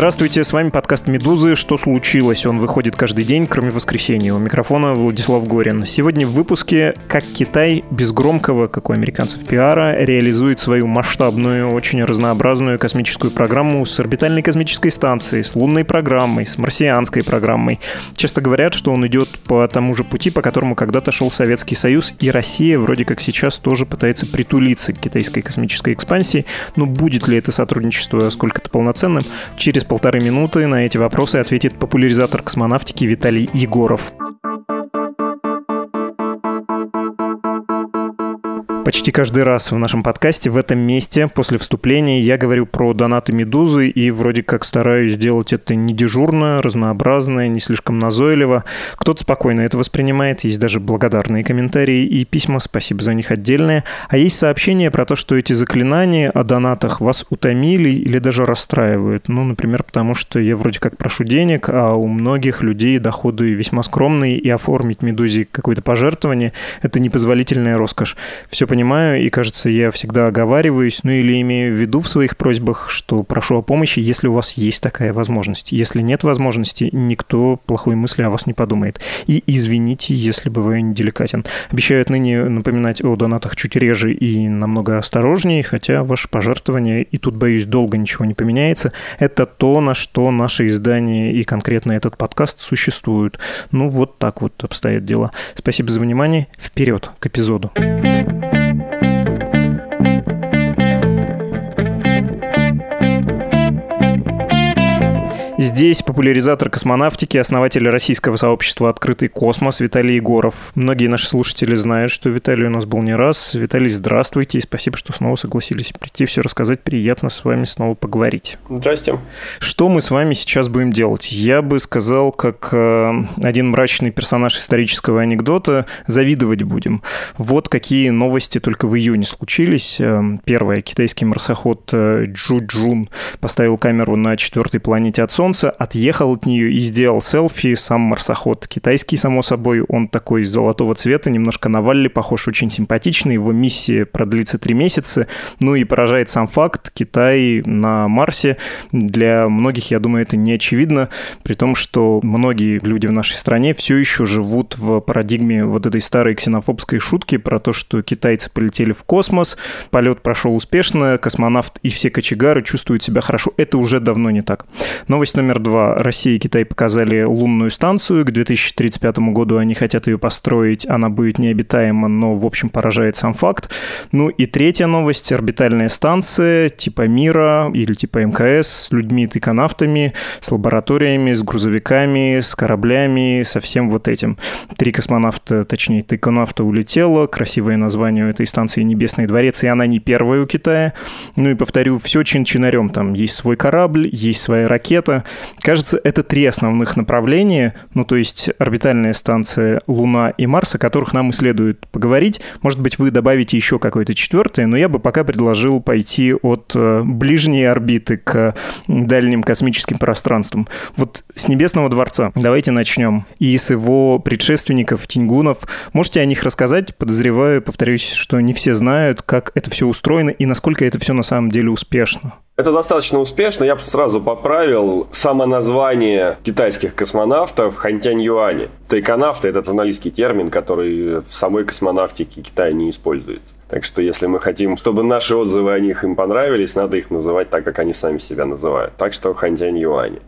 Здравствуйте, с вами подкаст «Медузы. Что случилось?». Он выходит каждый день, кроме воскресенья. У микрофона Владислав Горин. Сегодня в выпуске «Как Китай без громкого, как у американцев, пиара реализует свою масштабную, очень разнообразную космическую программу с орбитальной космической станцией, с лунной программой, с марсианской программой. Часто говорят, что он идет по тому же пути, по которому когда-то шел Советский Союз, и Россия вроде как сейчас тоже пытается притулиться к китайской космической экспансии. Но будет ли это сотрудничество сколько-то полноценным? Через полторы минуты на эти вопросы ответит популяризатор космонавтики Виталий Егоров. Почти каждый раз в нашем подкасте в этом месте после вступления я говорю про донаты Медузы и вроде как стараюсь сделать это не дежурно, разнообразно, не слишком назойливо. Кто-то спокойно это воспринимает, есть даже благодарные комментарии и письма, спасибо за них отдельное. А есть сообщения про то, что эти заклинания о донатах вас утомили или даже расстраивают. Ну, например, потому что я вроде как прошу денег, а у многих людей доходы весьма скромные, и оформить Медузе какое-то пожертвование – это непозволительная роскошь. Все понимаю, и, кажется, я всегда оговариваюсь, ну или имею в виду в своих просьбах, что прошу о помощи, если у вас есть такая возможность. Если нет возможности, никто плохой мысли о вас не подумает. И извините, если бываю неделикатен. Обещаю отныне напоминать о донатах чуть реже и намного осторожнее, хотя ваше пожертвование, и тут, боюсь, долго ничего не поменяется, это то, на что наше издание и конкретно этот подкаст существуют. Ну, вот так вот обстоят дела. Спасибо за внимание. Вперед к эпизоду. Здесь популяризатор космонавтики, основатель российского сообщества «Открытый космос» Виталий Егоров. Многие наши слушатели знают, что Виталий у нас был не раз. Виталий, здравствуйте и спасибо, что снова согласились прийти все рассказать. Приятно с вами снова поговорить. Здрасте. Что мы с вами сейчас будем делать? Я бы сказал, как э, один мрачный персонаж исторического анекдота, завидовать будем. Вот какие новости только в июне случились. Э, первое. Китайский марсоход э, Джу Джун поставил камеру на четвертой планете от Солнца Отъехал от нее и сделал селфи сам марсоход. Китайский, само собой, он такой золотого цвета, немножко на Валли похож, очень симпатичный. Его миссия продлится три месяца. Ну и поражает сам факт, Китай на Марсе. Для многих, я думаю, это не очевидно, при том, что многие люди в нашей стране все еще живут в парадигме вот этой старой ксенофобской шутки про то, что китайцы полетели в космос, полет прошел успешно, космонавт и все кочегары чувствуют себя хорошо. Это уже давно не так. Новость номер два. Россия и Китай показали лунную станцию. К 2035 году они хотят ее построить. Она будет необитаема, но, в общем, поражает сам факт. Ну и третья новость. Орбитальная станция типа Мира или типа МКС с людьми-тыконавтами, с лабораториями, с грузовиками, с кораблями, со всем вот этим. Три космонавта, точнее, тыконавта улетело. Красивое название у этой станции «Небесный дворец», и она не первая у Китая. Ну и повторю, все чин-чинарем. Там есть свой корабль, есть своя ракета, Кажется, это три основных направления, ну то есть орбитальная станция Луна и Марс, о которых нам и следует поговорить. Может быть, вы добавите еще какое-то четвертое, но я бы пока предложил пойти от э, ближней орбиты к дальним космическим пространствам. Вот с Небесного дворца давайте начнем. И с его предшественников, Тиньгунов. Можете о них рассказать? Подозреваю, повторюсь, что не все знают, как это все устроено и насколько это все на самом деле успешно. Это достаточно успешно. Я сразу поправил само название китайских космонавтов Хантянь Юани. Тайконавты – это журналистский термин, который в самой космонавтике Китая не используется. Так что если мы хотим, чтобы наши отзывы о них им понравились, надо их называть так, как они сами себя называют. Так что Хантянь Юани.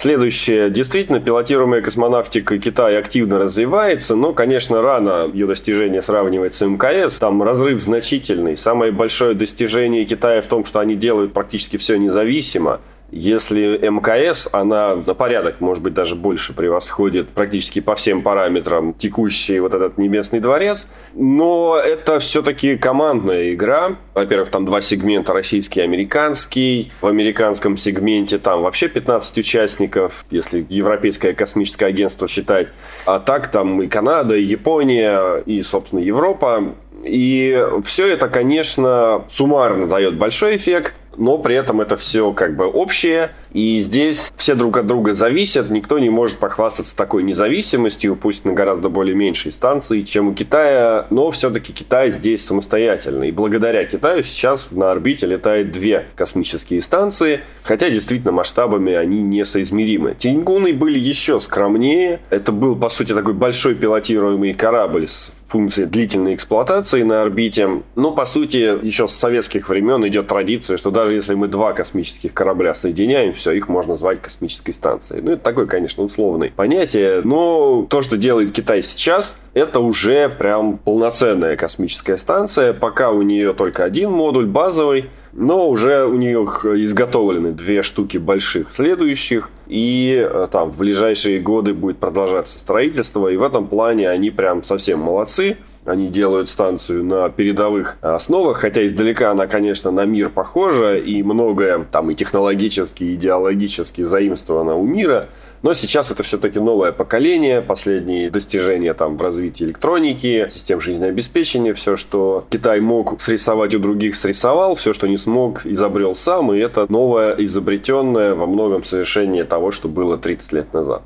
Следующее. Действительно, пилотируемая космонавтика Китая активно развивается, но, конечно, рано ее достижение сравнивать с МКС. Там разрыв значительный. Самое большое достижение Китая в том, что они делают практически все независимо. Если МКС, она на порядок, может быть, даже больше превосходит практически по всем параметрам текущий вот этот Небесный дворец. Но это все-таки командная игра. Во-первых, там два сегмента, российский и американский. В американском сегменте там вообще 15 участников, если Европейское космическое агентство считать. А так там и Канада, и Япония, и, собственно, Европа. И все это, конечно, суммарно дает большой эффект но при этом это все как бы общее, и здесь все друг от друга зависят, никто не может похвастаться такой независимостью, пусть на гораздо более меньшей станции, чем у Китая, но все-таки Китай здесь самостоятельный. И благодаря Китаю сейчас на орбите летает две космические станции, хотя действительно масштабами они несоизмеримы. Тиньгуны были еще скромнее, это был, по сути, такой большой пилотируемый корабль с функции длительной эксплуатации на орбите. Но, по сути, еще с советских времен идет традиция, что даже если мы два космических корабля соединяем, все, их можно назвать космической станцией. Ну, это такое, конечно, условное понятие. Но то, что делает Китай сейчас, это уже прям полноценная космическая станция. Пока у нее только один модуль базовый, но уже у них изготовлены две штуки больших следующих, и э, там в ближайшие годы будет продолжаться строительство, и в этом плане они прям совсем молодцы. Они делают станцию на передовых основах, хотя издалека она, конечно, на мир похожа, и многое там и технологически, и идеологически заимствовано у мира – но сейчас это все-таки новое поколение, последние достижения там в развитии электроники, систем жизнеобеспечения, все, что Китай мог срисовать у других, срисовал, все, что не смог, изобрел сам, и это новое изобретенное во многом совершение того, что было 30 лет назад.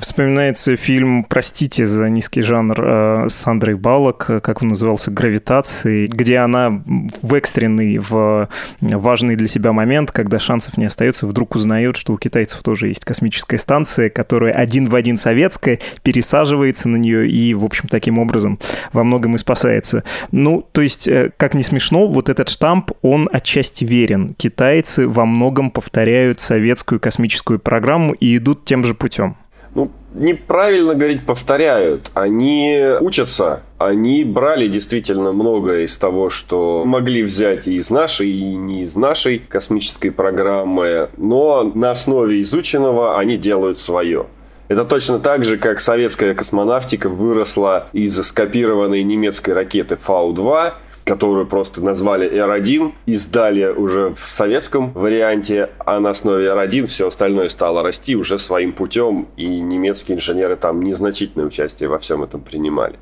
Вспоминается фильм «Простите за низкий жанр» э, с Андрей Балок, как он назывался, «Гравитации», где она в экстренный, в важный для себя момент, когда шансов не остается, вдруг узнает, что у китайцев тоже есть космическая станция, которая один в один советская, пересаживается на нее и, в общем, таким образом во многом и спасается. Ну, то есть, э, как не смешно, вот этот штамп, он отчасти верен. Китайцы во многом повторяют советскую космическую программу и идут тем же путем. Неправильно говорить повторяют. Они учатся. Они брали действительно многое из того, что могли взять и из нашей, и не из нашей космической программы. Но на основе изученного они делают свое. Это точно так же, как советская космонавтика выросла из скопированной немецкой ракеты Фау-2 которую просто назвали R1, издали уже в советском варианте, а на основе R1 все остальное стало расти уже своим путем, и немецкие инженеры там незначительное участие во всем этом принимали.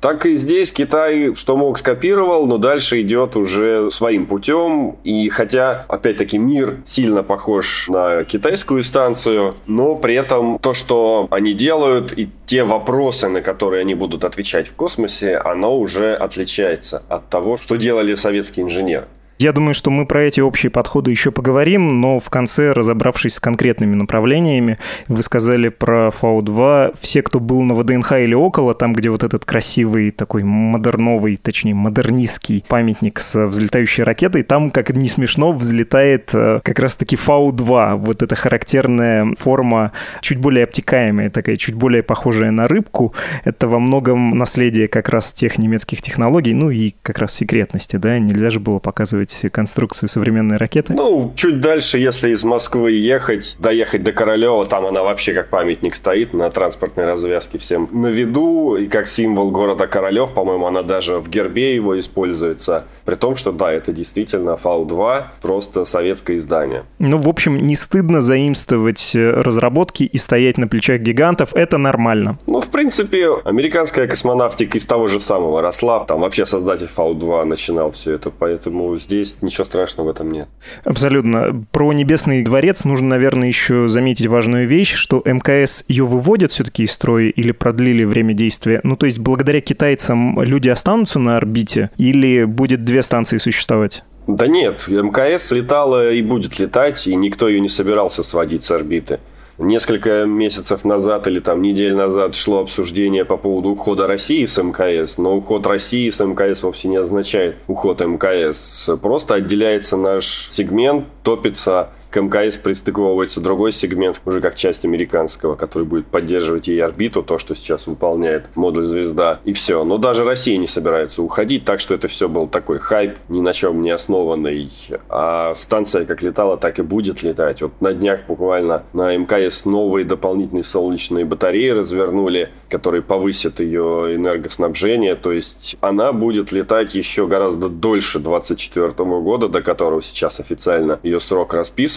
Так и здесь Китай что мог скопировал, но дальше идет уже своим путем. И хотя, опять-таки, мир сильно похож на китайскую станцию, но при этом то, что они делают, и те вопросы, на которые они будут отвечать в космосе, оно уже отличается от того, что делали советские инженеры. Я думаю, что мы про эти общие подходы еще поговорим, но в конце, разобравшись с конкретными направлениями, вы сказали про Фау-2. Все, кто был на ВДНХ или около, там, где вот этот красивый такой модерновый, точнее, модернистский памятник с взлетающей ракетой, там, как не смешно, взлетает э, как раз-таки Фау-2. Вот эта характерная форма, чуть более обтекаемая, такая чуть более похожая на рыбку. Это во многом наследие как раз тех немецких технологий, ну и как раз секретности, да, нельзя же было показывать показывать конструкцию современной ракеты? Ну, чуть дальше, если из Москвы ехать, доехать до Королева, там она вообще как памятник стоит на транспортной развязке всем на виду, и как символ города Королев, по-моему, она даже в гербе его используется. При том, что да, это действительно Фау-2, просто советское издание. Ну, в общем, не стыдно заимствовать э, разработки и стоять на плечах гигантов, это нормально. Ну, в принципе, американская космонавтика из того же самого росла. Там вообще создатель Фау-2 начинал все это, поэтому здесь здесь ничего страшного в этом нет. Абсолютно. Про Небесный дворец нужно, наверное, еще заметить важную вещь, что МКС ее выводят все-таки из строя или продлили время действия. Ну, то есть благодаря китайцам люди останутся на орбите или будет две станции существовать? Да нет, МКС летала и будет летать, и никто ее не собирался сводить с орбиты. Несколько месяцев назад или там недель назад шло обсуждение по поводу ухода России с МКС, но уход России с МКС вовсе не означает уход МКС. Просто отделяется наш сегмент, топится к МКС пристыковывается другой сегмент, уже как часть американского, который будет поддерживать ей орбиту, то, что сейчас выполняет модуль «Звезда», и все. Но даже Россия не собирается уходить, так что это все был такой хайп, ни на чем не основанный. А станция как летала, так и будет летать. Вот на днях буквально на МКС новые дополнительные солнечные батареи развернули, которые повысят ее энергоснабжение. То есть она будет летать еще гораздо дольше 2024 года, до которого сейчас официально ее срок расписан.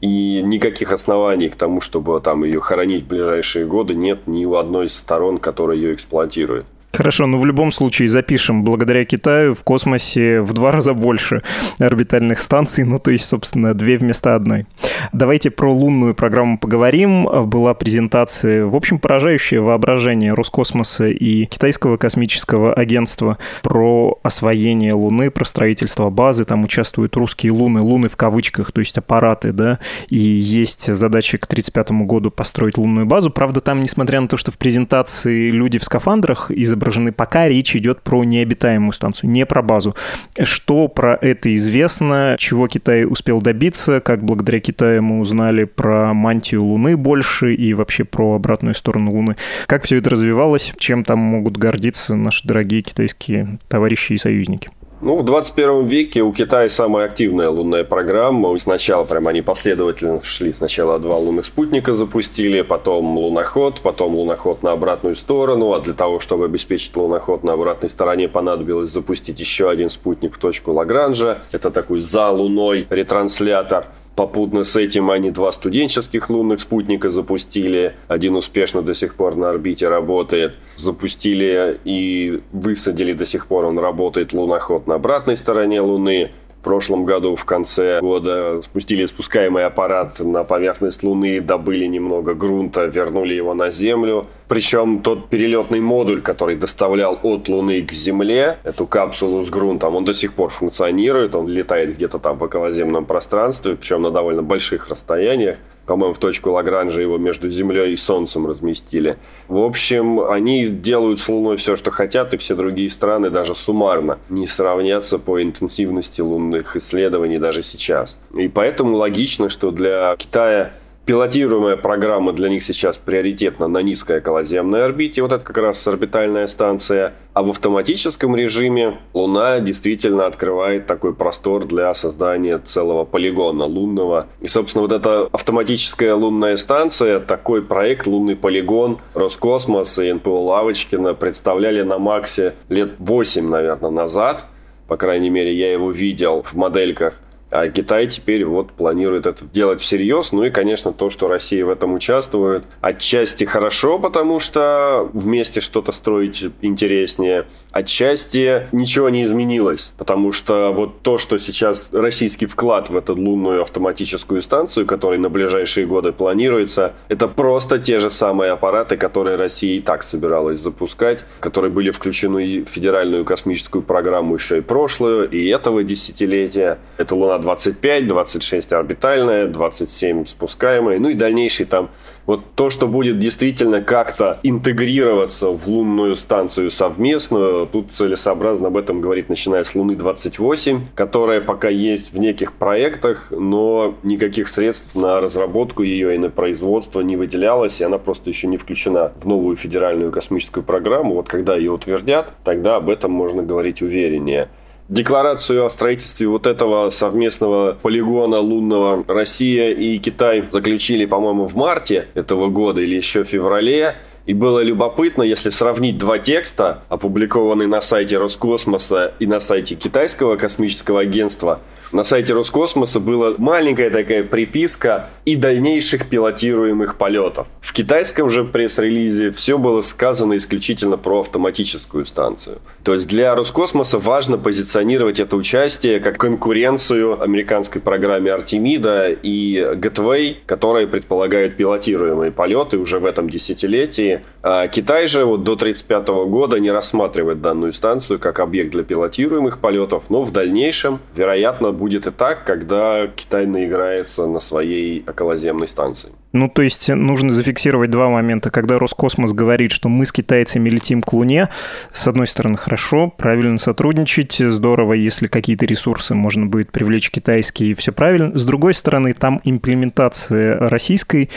И никаких оснований к тому, чтобы там ее хоронить в ближайшие годы, нет ни у одной из сторон, которая ее эксплуатирует. Хорошо, ну, в любом случае запишем. Благодаря Китаю в космосе в два раза больше орбитальных станций, ну то есть, собственно, две вместо одной. Давайте про лунную программу поговорим. Была презентация, в общем, поражающее воображение Роскосмоса и Китайского космического агентства про освоение Луны, про строительство базы. Там участвуют русские луны, луны в кавычках, то есть аппараты, да, и есть задача к 1935 году построить лунную базу. Правда, там, несмотря на то, что в презентации люди в скафандрах из изображены. Пока речь идет про необитаемую станцию, не про базу. Что про это известно, чего Китай успел добиться, как благодаря Китаю мы узнали про мантию Луны больше и вообще про обратную сторону Луны. Как все это развивалось, чем там могут гордиться наши дорогие китайские товарищи и союзники? Ну, в 21 веке у Китая самая активная лунная программа. Сначала прям они последовательно шли. Сначала два лунных спутника запустили, потом луноход, потом луноход на обратную сторону. А для того, чтобы обеспечить луноход на обратной стороне, понадобилось запустить еще один спутник в точку Лагранжа. Это такой за луной ретранслятор. Попутно с этим они два студенческих лунных спутника запустили. Один успешно до сих пор на орбите работает. Запустили и высадили до сих пор он работает луноход на обратной стороне Луны. В прошлом году в конце года спустили спускаемый аппарат на поверхность Луны, добыли немного грунта, вернули его на Землю. Причем тот перелетный модуль, который доставлял от Луны к Земле эту капсулу с грунтом, он до сих пор функционирует, он летает где-то там в околоземном пространстве, причем на довольно больших расстояниях. По-моему, в точку Лагранжа его между Землей и Солнцем разместили. В общем, они делают с Луной все, что хотят, и все другие страны даже суммарно не сравнятся по интенсивности лунных исследований даже сейчас. И поэтому логично, что для Китая пилотируемая программа для них сейчас приоритетна на низкой околоземной орбите. Вот это как раз орбитальная станция. А в автоматическом режиме Луна действительно открывает такой простор для создания целого полигона лунного. И, собственно, вот эта автоматическая лунная станция, такой проект «Лунный полигон» Роскосмос и НПО Лавочкина представляли на Максе лет 8, наверное, назад. По крайней мере, я его видел в модельках. А Китай теперь вот планирует это делать всерьез. Ну и, конечно, то, что Россия в этом участвует, отчасти хорошо, потому что вместе что-то строить интереснее. Отчасти ничего не изменилось, потому что вот то, что сейчас российский вклад в эту лунную автоматическую станцию, которая на ближайшие годы планируется, это просто те же самые аппараты, которые Россия и так собиралась запускать, которые были включены в федеральную космическую программу еще и прошлую, и этого десятилетия. Это Луна 25, 26 орбитальная, 27 спускаемая, ну и дальнейший там вот то, что будет действительно как-то интегрироваться в лунную станцию совместную, тут целесообразно об этом говорить, начиная с Луны 28, которая пока есть в неких проектах, но никаких средств на разработку ее и на производство не выделялось, и она просто еще не включена в новую федеральную космическую программу. Вот когда ее утвердят, тогда об этом можно говорить увереннее. Декларацию о строительстве вот этого совместного полигона лунного Россия и Китай заключили, по-моему, в марте этого года или еще в феврале. И было любопытно, если сравнить два текста, опубликованные на сайте Роскосмоса и на сайте Китайского космического агентства – на сайте Роскосмоса была маленькая такая приписка и дальнейших пилотируемых полетов. В китайском же пресс-релизе все было сказано исключительно про автоматическую станцию. То есть для Роскосмоса важно позиционировать это участие как конкуренцию американской программе Артемида и Gateway, которые предполагают пилотируемые полеты уже в этом десятилетии. А Китай же вот до 1935 года не рассматривает данную станцию как объект для пилотируемых полетов, но в дальнейшем, вероятно, будет и так, когда Китай наиграется на своей околоземной станции. Ну, то есть нужно зафиксировать два момента. Когда Роскосмос говорит, что мы с китайцами летим к Луне, с одной стороны, хорошо, правильно сотрудничать, здорово, если какие-то ресурсы можно будет привлечь китайские, все правильно. С другой стороны, там имплементация российской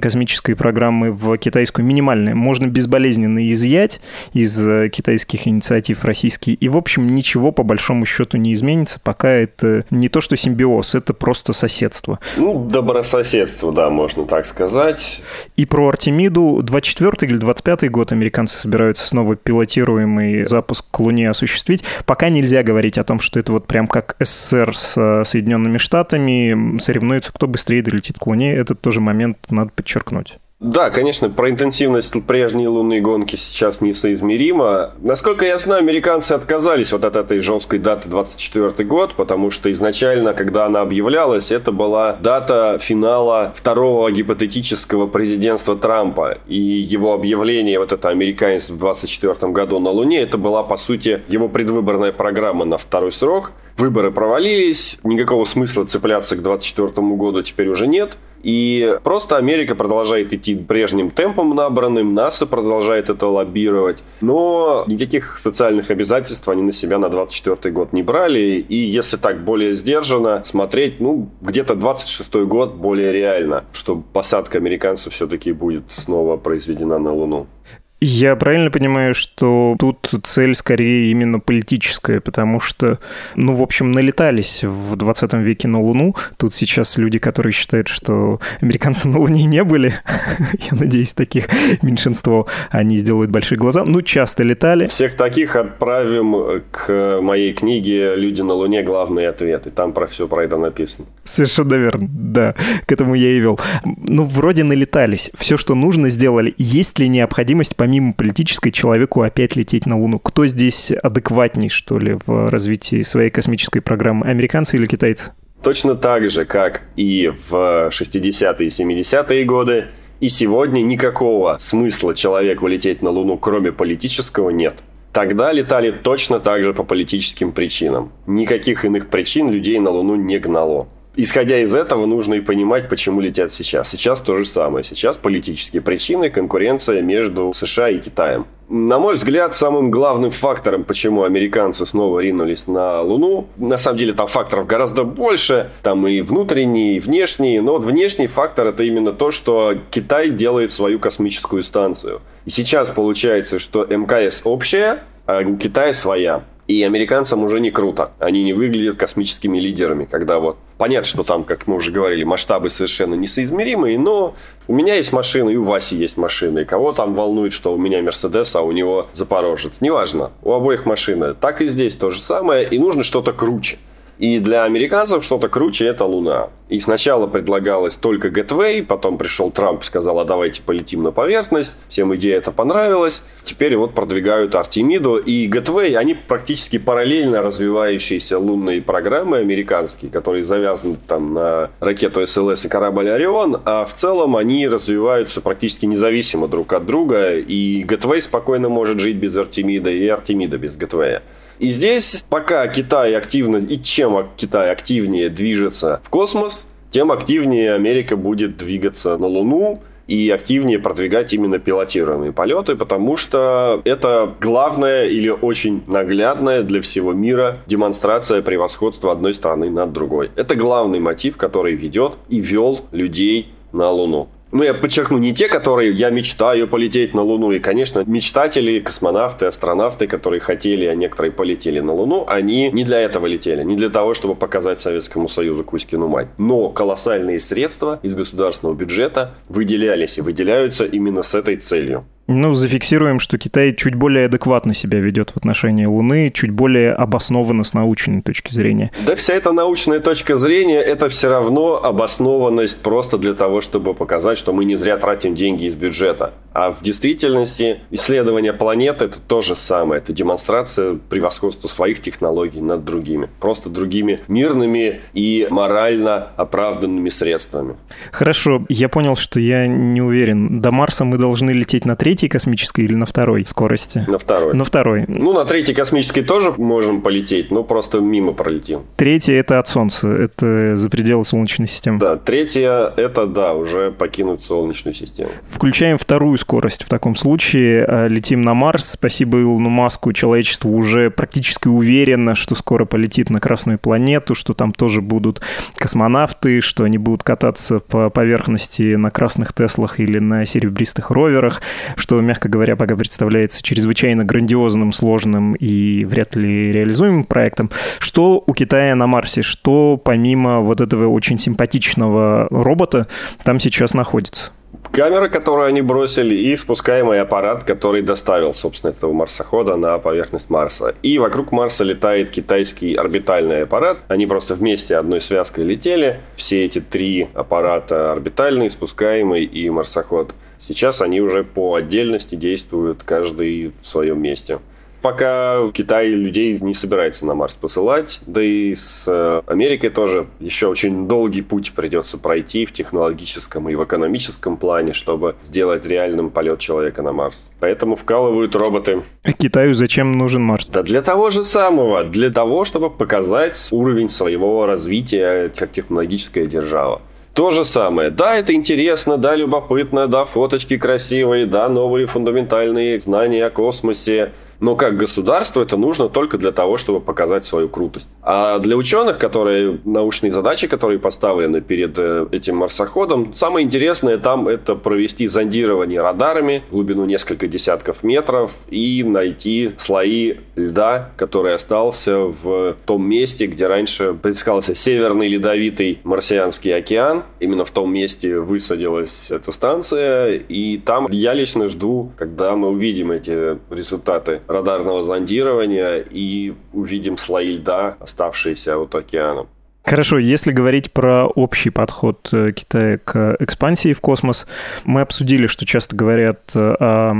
космической программы в китайскую минимальная. Можно безболезненно изъять из китайских инициатив российские, и, в общем, ничего по большому счету не изменится, пока это не то, что симбиоз, это просто соседство. Ну, добрососедство, да, можно так сказать. И про Артемиду 24 или 25 год американцы собираются снова пилотируемый запуск к Луне осуществить. Пока нельзя говорить о том, что это вот прям как СССР с Соединенными Штатами соревнуются, кто быстрее долетит к Луне. Этот тоже момент надо подчеркнуть. Да, конечно, про интенсивность прежней лунной гонки сейчас несоизмеримо. Насколько я знаю, американцы отказались вот от этой жесткой даты 24 год, потому что изначально, когда она объявлялась, это была дата финала второго гипотетического президентства Трампа. И его объявление, вот это американец в 24 году на Луне, это была, по сути, его предвыборная программа на второй срок. Выборы провалились, никакого смысла цепляться к 24 году теперь уже нет. И просто Америка продолжает идти прежним темпом набранным, НАСА продолжает это лоббировать, но никаких социальных обязательств они на себя на 24 год не брали, и если так более сдержанно смотреть, ну, где-то 26 год более реально, что посадка американцев все-таки будет снова произведена на Луну. Я правильно понимаю, что тут цель скорее именно политическая, потому что, ну, в общем, налетались в 20 веке на Луну. Тут сейчас люди, которые считают, что американцы на Луне не были, я надеюсь, таких меньшинство, они сделают большие глаза. Ну, часто летали. Всех таких отправим к моей книге «Люди на Луне. Главные ответы». Там про все про это написано. Совершенно верно, да. К этому я и вел. Ну, вроде налетались. Все, что нужно, сделали. Есть ли необходимость помимо помимо политической человеку опять лететь на Луну? Кто здесь адекватней, что ли, в развитии своей космической программы? Американцы или китайцы? Точно так же, как и в 60-е и 70-е годы, и сегодня никакого смысла человеку лететь на Луну, кроме политического, нет. Тогда летали точно так же по политическим причинам. Никаких иных причин людей на Луну не гнало исходя из этого, нужно и понимать, почему летят сейчас. Сейчас то же самое. Сейчас политические причины, конкуренция между США и Китаем. На мой взгляд, самым главным фактором, почему американцы снова ринулись на Луну, на самом деле там факторов гораздо больше, там и внутренние, и внешние, но вот внешний фактор это именно то, что Китай делает свою космическую станцию. И сейчас получается, что МКС общая, а у Китая своя. И американцам уже не круто. Они не выглядят космическими лидерами, когда вот... Понятно, что там, как мы уже говорили, масштабы совершенно несоизмеримые, но у меня есть машина, и у Васи есть машина. И кого там волнует, что у меня Мерседес, а у него Запорожец. Неважно. У обоих машина. Так и здесь то же самое. И нужно что-то круче. И для американцев что-то круче – это Луна. И сначала предлагалось только Gateway, потом пришел Трамп и сказал, а давайте полетим на поверхность. Всем идея это понравилась. Теперь вот продвигают Артемиду и Gateway. Они практически параллельно развивающиеся лунные программы американские, которые завязаны там на ракету СЛС и корабль Орион. А в целом они развиваются практически независимо друг от друга. И Gateway спокойно может жить без Артемида, и Артемида без Gateway. И здесь, пока Китай активно, и чем Китай активнее движется в космос, тем активнее Америка будет двигаться на Луну и активнее продвигать именно пилотируемые полеты, потому что это главная или очень наглядная для всего мира демонстрация превосходства одной страны над другой. Это главный мотив, который ведет и вел людей на Луну ну, я подчеркну, не те, которые я мечтаю полететь на Луну. И, конечно, мечтатели, космонавты, астронавты, которые хотели, а некоторые полетели на Луну, они не для этого летели. Не для того, чтобы показать Советскому Союзу Кузькину мать. Но колоссальные средства из государственного бюджета выделялись и выделяются именно с этой целью. Ну, зафиксируем, что Китай чуть более адекватно себя ведет в отношении Луны, чуть более обоснованно с научной точки зрения. Да вся эта научная точка зрения – это все равно обоснованность просто для того, чтобы показать, что мы не зря тратим деньги из бюджета. А в действительности исследование планеты – это то же самое. Это демонстрация превосходства своих технологий над другими. Просто другими мирными и морально оправданными средствами. Хорошо, я понял, что я не уверен. До Марса мы должны лететь на третий третьей космической или на второй скорости? На второй. На второй. Ну, на третьей космической тоже можем полететь, но просто мимо пролетим. Третья — это от Солнца, это за пределы Солнечной системы. Да, третья — это, да, уже покинуть Солнечную систему. Включаем вторую скорость в таком случае, э, летим на Марс. Спасибо Илону Маску, человечество уже практически уверено, что скоро полетит на Красную планету, что там тоже будут космонавты, что они будут кататься по поверхности на красных Теслах или на серебристых роверах, что, мягко говоря, пока представляется чрезвычайно грандиозным, сложным и вряд ли реализуемым проектом. Что у Китая на Марсе? Что помимо вот этого очень симпатичного робота там сейчас находится? Камера, которую они бросили, и спускаемый аппарат, который доставил, собственно, этого марсохода на поверхность Марса. И вокруг Марса летает китайский орбитальный аппарат. Они просто вместе одной связкой летели. Все эти три аппарата, орбитальный, спускаемый и марсоход, сейчас они уже по отдельности действуют, каждый в своем месте. Пока Китай людей не собирается на Марс посылать, да и с э, Америкой тоже еще очень долгий путь придется пройти в технологическом и в экономическом плане, чтобы сделать реальным полет человека на Марс. Поэтому вкалывают роботы. А Китаю зачем нужен Марс? Да для того же самого, для того, чтобы показать уровень своего развития как технологическая держава. То же самое. Да, это интересно, да, любопытно, да, фоточки красивые, да, новые фундаментальные знания о космосе, но как государство это нужно только для того, чтобы показать свою крутость. А для ученых, которые научные задачи, которые поставлены перед э, этим марсоходом, самое интересное там это провести зондирование радарами глубину несколько десятков метров и найти слои льда, который остался в том месте, где раньше предискался Северный Ледовитый Марсианский океан. Именно в том месте высадилась эта станция, и там я лично жду, когда мы увидим эти результаты радарного зондирования и увидим слои льда, оставшиеся от океана. Хорошо, если говорить про общий подход э, Китая к экспансии в космос, мы обсудили, что часто говорят э, о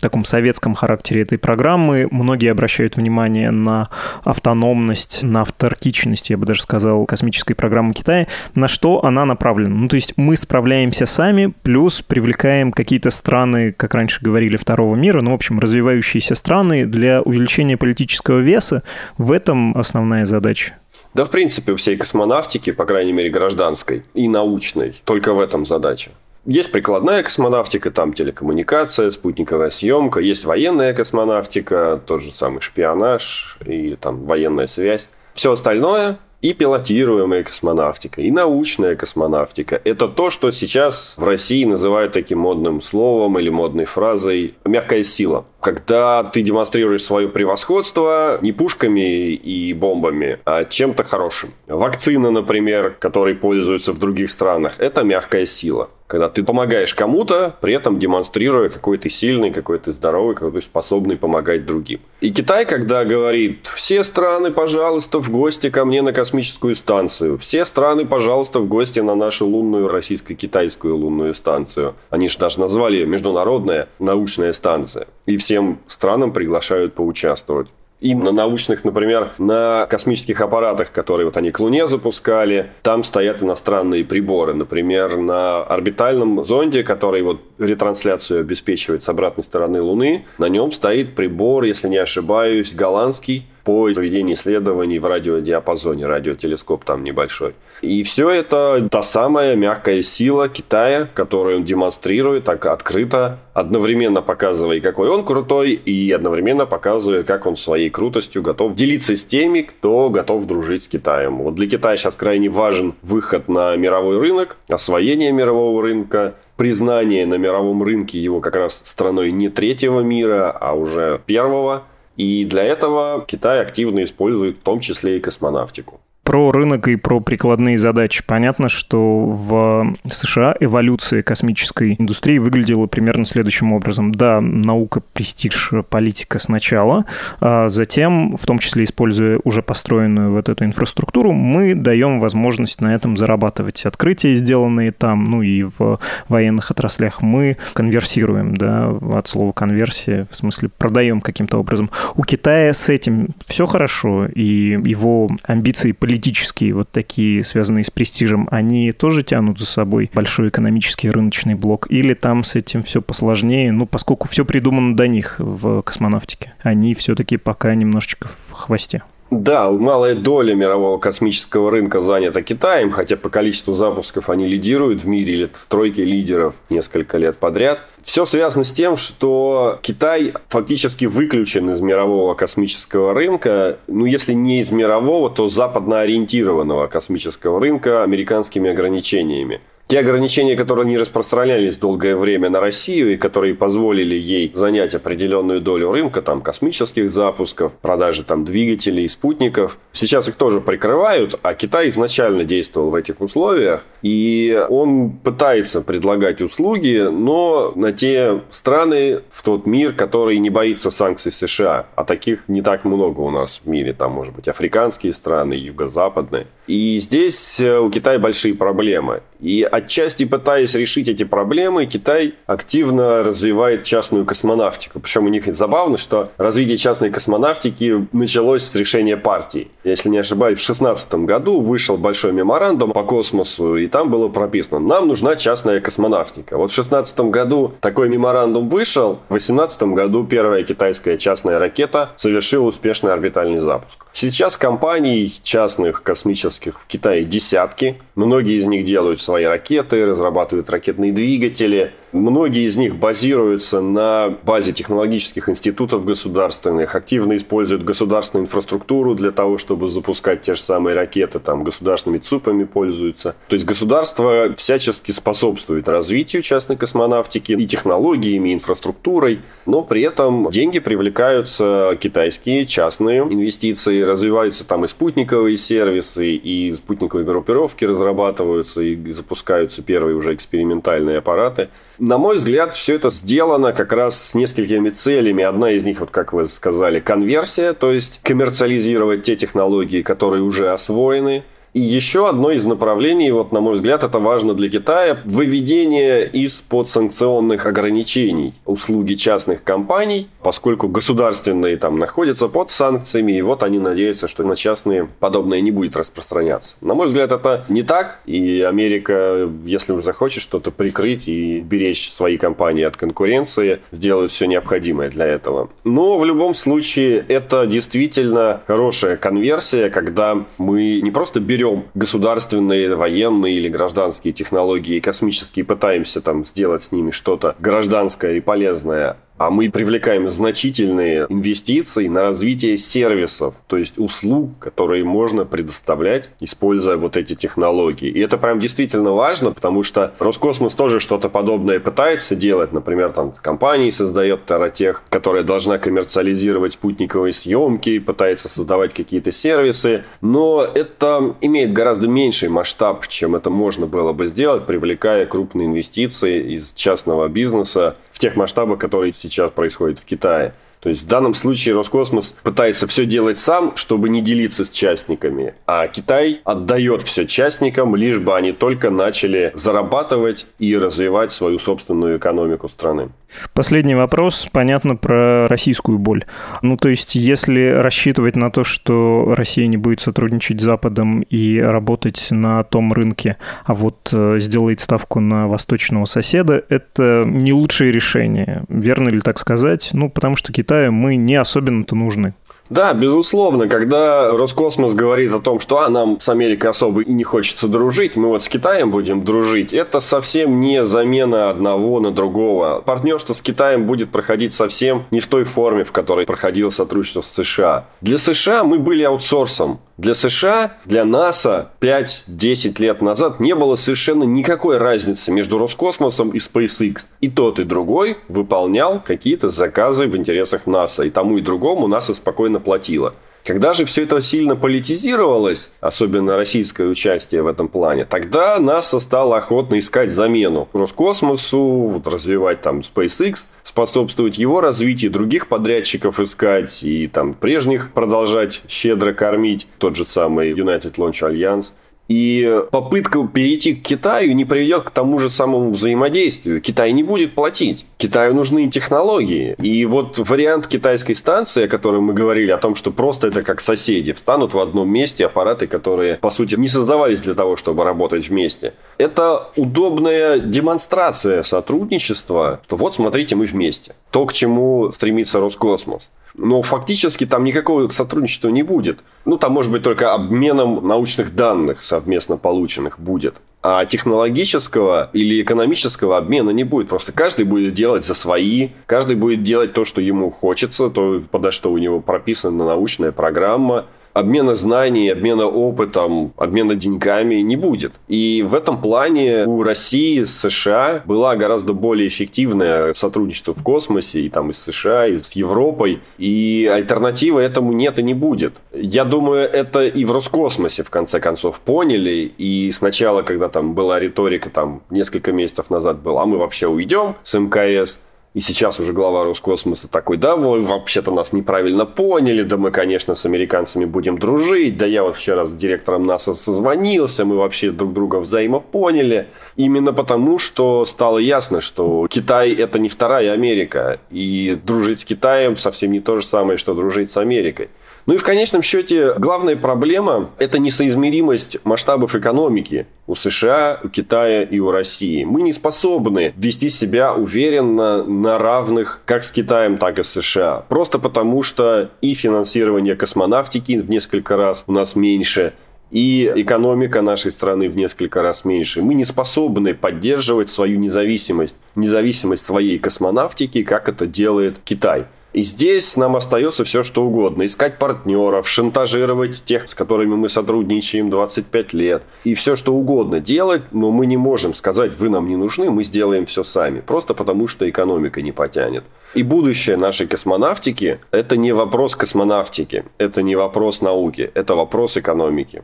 таком советском характере этой программы. Многие обращают внимание на автономность, на авторкичность, я бы даже сказал, космической программы Китая. На что она направлена? Ну, то есть мы справляемся сами, плюс привлекаем какие-то страны, как раньше говорили, второго мира, ну, в общем, развивающиеся страны для увеличения политического веса. В этом основная задача. Да, в принципе, всей космонавтики, по крайней мере, гражданской и научной, только в этом задача. Есть прикладная космонавтика, там телекоммуникация, спутниковая съемка, есть военная космонавтика, тот же самый шпионаж и там военная связь. Все остальное и пилотируемая космонавтика, и научная космонавтика. Это то, что сейчас в России называют таким модным словом или модной фразой «мягкая сила». Когда ты демонстрируешь свое превосходство не пушками и бомбами, а чем-то хорошим. Вакцина, например, которой пользуются в других странах, это мягкая сила когда ты помогаешь кому-то, при этом демонстрируя, какой ты сильный, какой ты здоровый, какой ты способный помогать другим. И Китай, когда говорит, все страны, пожалуйста, в гости ко мне на космическую станцию, все страны, пожалуйста, в гости на нашу лунную российско-китайскую лунную станцию. Они же даже назвали Международная научная станция. И всем странам приглашают поучаствовать и на научных, например, на космических аппаратах, которые вот они к Луне запускали, там стоят иностранные приборы. Например, на орбитальном зонде, который вот ретрансляцию обеспечивает с обратной стороны Луны, на нем стоит прибор, если не ошибаюсь, голландский, по проведению исследований в радиодиапазоне, радиотелескоп там небольшой. И все это та самая мягкая сила Китая, которую он демонстрирует так открыто, одновременно показывая, какой он крутой, и одновременно показывая, как он своей крутостью готов делиться с теми, кто готов дружить с Китаем. Вот для Китая сейчас крайне важен выход на мировой рынок, освоение мирового рынка, признание на мировом рынке его как раз страной не третьего мира, а уже первого – и для этого Китай активно использует в том числе и космонавтику. Про рынок и про прикладные задачи. Понятно, что в США эволюция космической индустрии выглядела примерно следующим образом. Да, наука, престиж, политика сначала, а затем, в том числе используя уже построенную вот эту инфраструктуру, мы даем возможность на этом зарабатывать. Открытия, сделанные там, ну и в военных отраслях, мы конверсируем, да, от слова конверсия, в смысле продаем каким-то образом. У Китая с этим все хорошо, и его амбиции политики политические, вот такие, связанные с престижем, они тоже тянут за собой большой экономический рыночный блок? Или там с этим все посложнее? Ну, поскольку все придумано до них в космонавтике, они все-таки пока немножечко в хвосте. Да, малая доля мирового космического рынка занята Китаем, хотя по количеству запусков они лидируют в мире или в тройке лидеров несколько лет подряд. Все связано с тем, что Китай фактически выключен из мирового космического рынка, ну если не из мирового, то западно ориентированного космического рынка американскими ограничениями. Те ограничения, которые не распространялись долгое время на Россию и которые позволили ей занять определенную долю рынка, там, космических запусков, продажи там двигателей, спутников, сейчас их тоже прикрывают, а Китай изначально действовал в этих условиях, и он пытается предлагать услуги, но на те страны, в тот мир, который не боится санкций США, а таких не так много у нас в мире, там, может быть, африканские страны, юго-западные. И здесь э, у Китая большие проблемы. И отчасти пытаясь решить эти проблемы, Китай активно развивает частную космонавтику. Причем у них забавно, что развитие частной космонавтики началось с решения партии. Если не ошибаюсь, в 2016 году вышел большой меморандум по космосу, и там было прописано, нам нужна частная космонавтика. Вот в 2016 году такой меморандум вышел, в 2018 году первая китайская частная ракета совершила успешный орбитальный запуск. Сейчас компаний частных космических в Китае десятки. Многие из них делают свои ракеты, разрабатывают ракетные двигатели. Многие из них базируются на базе технологических институтов государственных, активно используют государственную инфраструктуру для того, чтобы запускать те же самые ракеты, там государственными ЦУПами пользуются. То есть государство всячески способствует развитию частной космонавтики и технологиями, и инфраструктурой, но при этом деньги привлекаются китайские частные инвестиции, развиваются там и спутниковые сервисы, и спутниковые группировки разрабатываются, и запускаются первые уже экспериментальные аппараты. На мой взгляд, все это сделано как раз с несколькими целями. Одна из них, вот как вы сказали, конверсия, то есть коммерциализировать те технологии, которые уже освоены, и еще одно из направлений, вот на мой взгляд, это важно для Китая, выведение из-под санкционных ограничений услуги частных компаний, поскольку государственные там находятся под санкциями, и вот они надеются, что на частные подобное не будет распространяться. На мой взгляд, это не так, и Америка, если уже захочет что-то прикрыть и беречь свои компании от конкуренции, сделает все необходимое для этого. Но в любом случае, это действительно хорошая конверсия, когда мы не просто берем берем государственные, военные или гражданские технологии, космические, пытаемся там сделать с ними что-то гражданское и полезное, а мы привлекаем значительные инвестиции на развитие сервисов, то есть услуг, которые можно предоставлять, используя вот эти технологии. И это прям действительно важно, потому что Роскосмос тоже что-то подобное пытается делать. Например, там компании создает Таратех, которая должна коммерциализировать спутниковые съемки, пытается создавать какие-то сервисы. Но это имеет гораздо меньший масштаб, чем это можно было бы сделать, привлекая крупные инвестиции из частного бизнеса в тех масштабах, которые сейчас происходят в Китае. То есть в данном случае Роскосмос пытается все делать сам, чтобы не делиться с частниками, а Китай отдает все частникам, лишь бы они только начали зарабатывать и развивать свою собственную экономику страны. Последний вопрос, понятно, про российскую боль. Ну, то есть, если рассчитывать на то, что Россия не будет сотрудничать с Западом и работать на том рынке, а вот э, сделает ставку на восточного соседа, это не лучшее решение. Верно ли так сказать? Ну, потому что Китай Китаю мы не особенно-то нужны. Да, безусловно, когда Роскосмос говорит о том, что а, нам с Америкой особо и не хочется дружить, мы вот с Китаем будем дружить, это совсем не замена одного на другого. Партнерство с Китаем будет проходить совсем не в той форме, в которой проходило сотрудничество с США. Для США мы были аутсорсом. Для США, для НАСА 5-10 лет назад не было совершенно никакой разницы между Роскосмосом и SpaceX. И тот, и другой выполнял какие-то заказы в интересах НАСА. И тому, и другому НАСА спокойно платила. Когда же все это сильно политизировалось, особенно российское участие в этом плане, тогда НАСА стало охотно искать замену Роскосмосу, вот, развивать там SpaceX, способствовать его развитию, других подрядчиков искать и там прежних продолжать щедро кормить, тот же самый United Launch Alliance. И попытка перейти к Китаю не приведет к тому же самому взаимодействию. Китай не будет платить. Китаю нужны технологии. И вот вариант китайской станции, о котором мы говорили, о том, что просто это как соседи, встанут в одном месте аппараты, которые, по сути, не создавались для того, чтобы работать вместе. Это удобная демонстрация сотрудничества, что вот, смотрите, мы вместе. То, к чему стремится Роскосмос но фактически там никакого сотрудничества не будет. Ну, там, может быть, только обменом научных данных совместно полученных будет. А технологического или экономического обмена не будет. Просто каждый будет делать за свои, каждый будет делать то, что ему хочется, то, подо что у него прописана научная программа обмена знаний, обмена опытом, обмена деньгами не будет. И в этом плане у России с США была гораздо более эффективное сотрудничество в космосе, и там и с США, и с Европой, и альтернативы этому нет и не будет. Я думаю, это и в Роскосмосе в конце концов поняли, и сначала, когда там была риторика, там несколько месяцев назад была, а мы вообще уйдем с МКС, и сейчас уже глава Роскосмоса такой, да, вы вообще-то нас неправильно поняли, да мы, конечно, с американцами будем дружить, да я вот вчера с директором НАСА созвонился, мы вообще друг друга взаимопоняли. Именно потому, что стало ясно, что Китай это не вторая Америка, и дружить с Китаем совсем не то же самое, что дружить с Америкой. Ну и в конечном счете главная проблема – это несоизмеримость масштабов экономики у США, у Китая и у России. Мы не способны вести себя уверенно на равных как с Китаем, так и с США. Просто потому, что и финансирование космонавтики в несколько раз у нас меньше, и экономика нашей страны в несколько раз меньше. Мы не способны поддерживать свою независимость, независимость своей космонавтики, как это делает Китай. И здесь нам остается все, что угодно. Искать партнеров, шантажировать тех, с которыми мы сотрудничаем 25 лет. И все, что угодно делать, но мы не можем сказать, вы нам не нужны, мы сделаем все сами. Просто потому, что экономика не потянет. И будущее нашей космонавтики – это не вопрос космонавтики, это не вопрос науки, это вопрос экономики.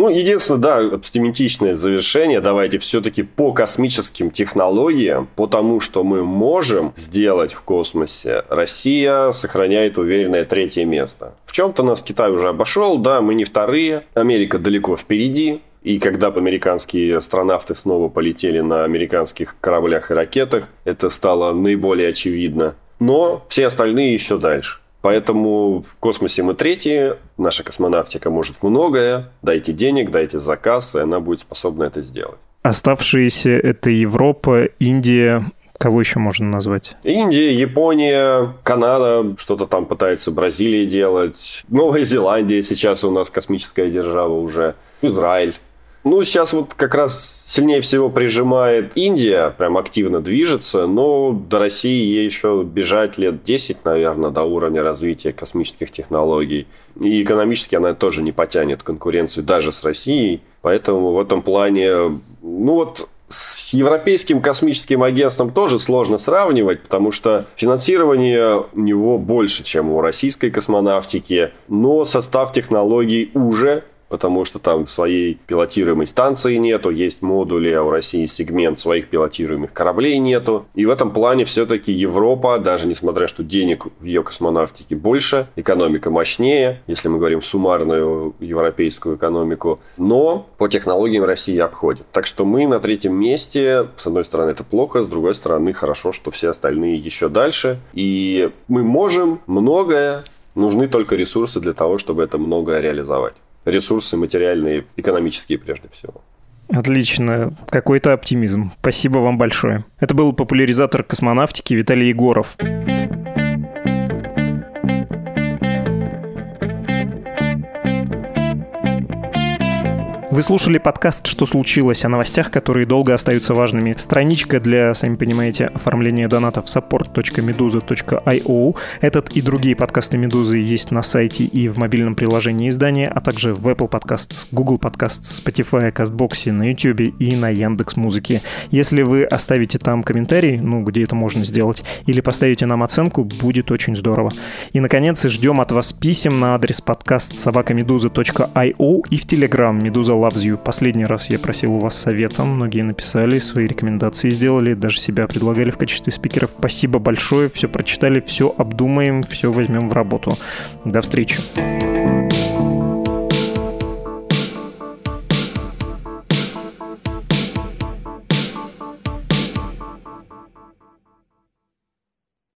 Ну, единственное, да, оптимистичное завершение. Давайте все-таки по космическим технологиям, по тому, что мы можем сделать в космосе, Россия сохраняет уверенное третье место. В чем-то нас Китай уже обошел, да, мы не вторые. Америка далеко впереди. И когда американские астронавты снова полетели на американских кораблях и ракетах, это стало наиболее очевидно. Но все остальные еще дальше. Поэтому в космосе мы третьи, наша космонавтика может многое, дайте денег, дайте заказ, и она будет способна это сделать. Оставшиеся это Европа, Индия, Кого еще можно назвать? Индия, Япония, Канада, что-то там пытается Бразилия делать. Новая Зеландия сейчас у нас космическая держава уже. Израиль. Ну, сейчас вот как раз сильнее всего прижимает Индия, прям активно движется, но до России ей еще бежать лет 10, наверное, до уровня развития космических технологий. И экономически она тоже не потянет конкуренцию даже с Россией. Поэтому в этом плане, ну вот с Европейским космическим агентством тоже сложно сравнивать, потому что финансирование у него больше, чем у российской космонавтики, но состав технологий уже потому что там своей пилотируемой станции нету, есть модули, а у России сегмент своих пилотируемых кораблей нету. И в этом плане все-таки Европа, даже несмотря что денег в ее космонавтике больше, экономика мощнее, если мы говорим суммарную европейскую экономику, но по технологиям России обходит. Так что мы на третьем месте, с одной стороны это плохо, с другой стороны хорошо, что все остальные еще дальше. И мы можем многое, нужны только ресурсы для того, чтобы это многое реализовать ресурсы материальные, экономические прежде всего. Отлично. Какой-то оптимизм. Спасибо вам большое. Это был популяризатор космонавтики Виталий Егоров. Вы слушали подкаст «Что случилось?» о новостях, которые долго остаются важными. Страничка для, сами понимаете, оформления донатов support.meduza.io. Этот и другие подкасты «Медузы» есть на сайте и в мобильном приложении издания, а также в Apple Podcasts, Google Podcasts, Spotify, CastBox, на YouTube и на Яндекс Музыке. Если вы оставите там комментарий, ну, где это можно сделать, или поставите нам оценку, будет очень здорово. И, наконец, ждем от вас писем на адрес подкаст собакамедуза.io и в Telegram «Медуза Loves You. Последний раз я просил у вас совета, многие написали, свои рекомендации сделали, даже себя предлагали в качестве спикеров. Спасибо большое, все прочитали, все обдумаем, все возьмем в работу. До встречи.